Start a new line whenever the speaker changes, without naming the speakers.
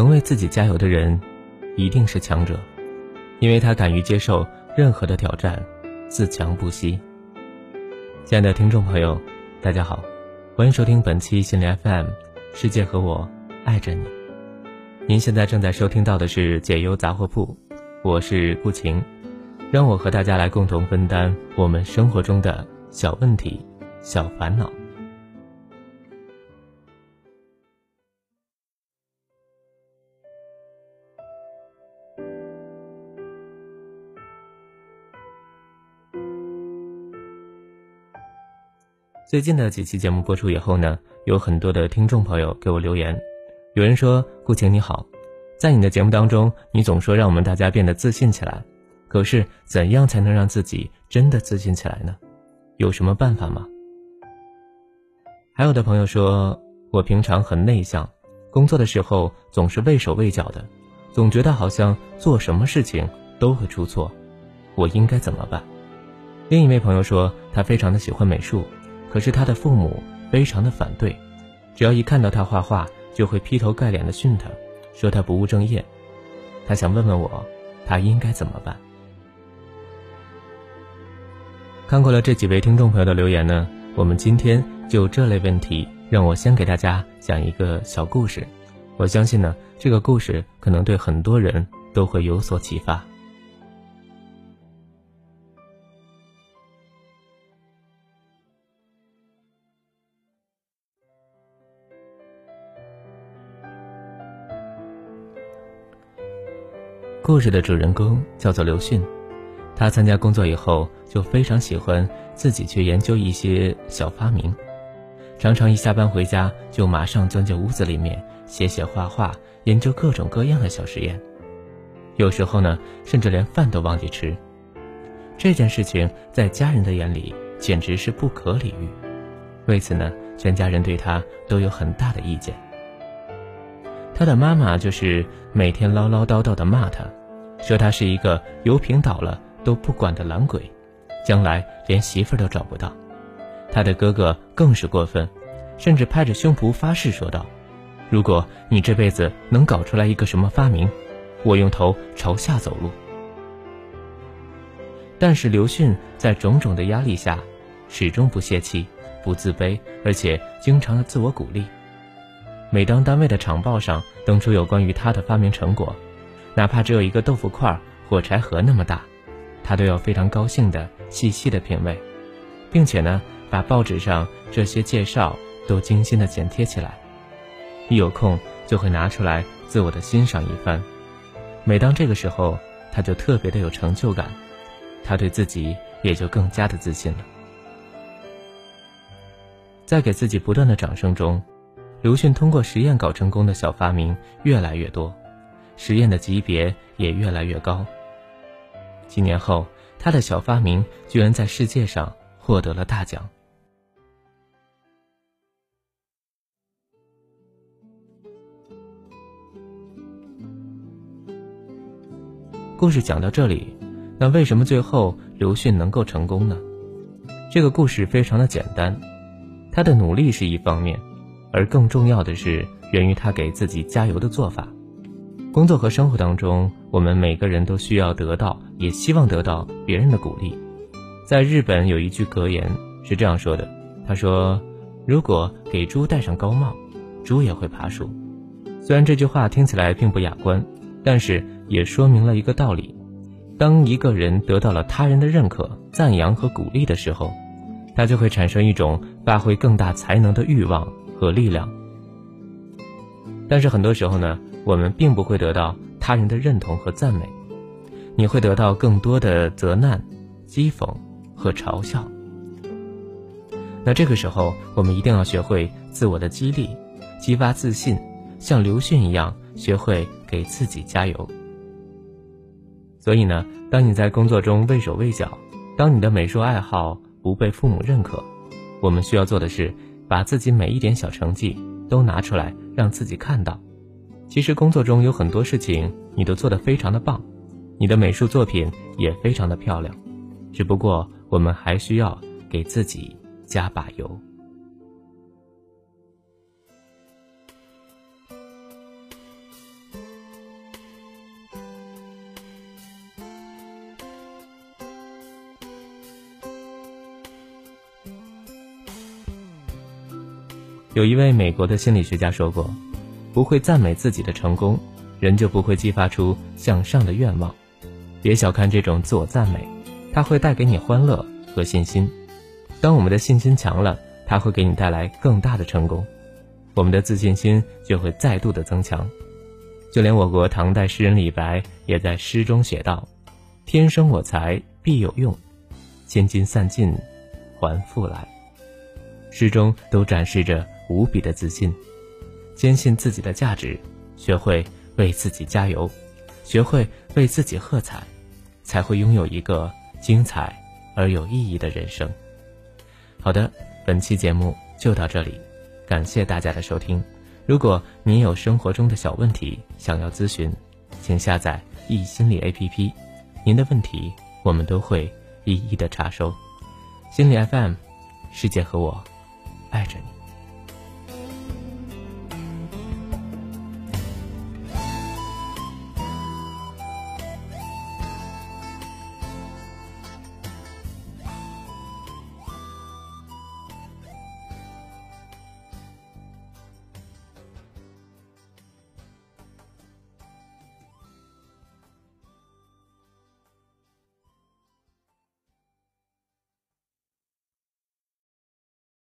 能为自己加油的人，一定是强者，因为他敢于接受任何的挑战，自强不息。亲爱的听众朋友，大家好，欢迎收听本期心理 FM，世界和我爱着你。您现在正在收听到的是解忧杂货铺，我是顾晴，让我和大家来共同分担我们生活中的小问题、小烦恼。最近的几期节目播出以后呢，有很多的听众朋友给我留言，有人说：“顾晴你好，在你的节目当中，你总说让我们大家变得自信起来，可是怎样才能让自己真的自信起来呢？有什么办法吗？”还有的朋友说：“我平常很内向，工作的时候总是畏手畏脚的，总觉得好像做什么事情都会出错，我应该怎么办？”另一位朋友说：“他非常的喜欢美术。”可是他的父母非常的反对，只要一看到他画画，就会劈头盖脸的训他，说他不务正业。他想问问我，他应该怎么办？看过了这几位听众朋友的留言呢，我们今天就这类问题，让我先给大家讲一个小故事。我相信呢，这个故事可能对很多人都会有所启发。故事的主人公叫做刘迅，他参加工作以后就非常喜欢自己去研究一些小发明，常常一下班回家就马上钻进屋子里面写写画画，研究各种各样的小实验。有时候呢，甚至连饭都忘记吃。这件事情在家人的眼里简直是不可理喻，为此呢，全家人对他都有很大的意见。他的妈妈就是每天唠唠叨叨的骂他。说他是一个油瓶倒了都不管的懒鬼，将来连媳妇儿都找不到。他的哥哥更是过分，甚至拍着胸脯发誓说道：“如果你这辈子能搞出来一个什么发明，我用头朝下走路。”但是刘迅在种种的压力下，始终不泄气、不自卑，而且经常的自我鼓励。每当单位的厂报上登出有关于他的发明成果，哪怕只有一个豆腐块、火柴盒那么大，他都要非常高兴的细细的品味，并且呢，把报纸上这些介绍都精心的剪贴起来，一有空就会拿出来自我的欣赏一番。每当这个时候，他就特别的有成就感，他对自己也就更加的自信了。在给自己不断的掌声中，刘迅通过实验搞成功的小发明越来越多。实验的级别也越来越高。几年后，他的小发明居然在世界上获得了大奖。故事讲到这里，那为什么最后刘迅能够成功呢？这个故事非常的简单，他的努力是一方面，而更重要的是源于他给自己加油的做法。工作和生活当中，我们每个人都需要得到，也希望得到别人的鼓励。在日本有一句格言是这样说的：“他说，如果给猪戴上高帽，猪也会爬树。”虽然这句话听起来并不雅观，但是也说明了一个道理：当一个人得到了他人的认可、赞扬和鼓励的时候，他就会产生一种发挥更大才能的欲望和力量。但是很多时候呢？我们并不会得到他人的认同和赞美，你会得到更多的责难、讥讽和嘲笑。那这个时候，我们一定要学会自我的激励，激发自信，像刘迅一样，学会给自己加油。所以呢，当你在工作中畏手畏脚，当你的美术爱好不被父母认可，我们需要做的是，把自己每一点小成绩都拿出来，让自己看到。其实工作中有很多事情你都做得非常的棒你的美术作品也非常的漂亮只不过我们还需要给自己加把油。有一位美国的心理学家说过不会赞美自己的成功，人就不会激发出向上的愿望。别小看这种自我赞美，它会带给你欢乐和信心。当我们的信心强了，它会给你带来更大的成功，我们的自信心就会再度的增强。就连我国唐代诗人李白也在诗中写道：‘天生我材必有用，千金散尽还复来。’诗中都展示着。”无比的自信，坚信自己的价值，学会为自己加油，学会为自己喝彩，才会拥有一个精彩而有意义的人生。好的，本期节目就到这里，感谢大家的收听。如果您有生活中的小问题想要咨询，请下载易心理 APP，您的问题我们都会一一的查收。心理 FM，世界和我爱着你。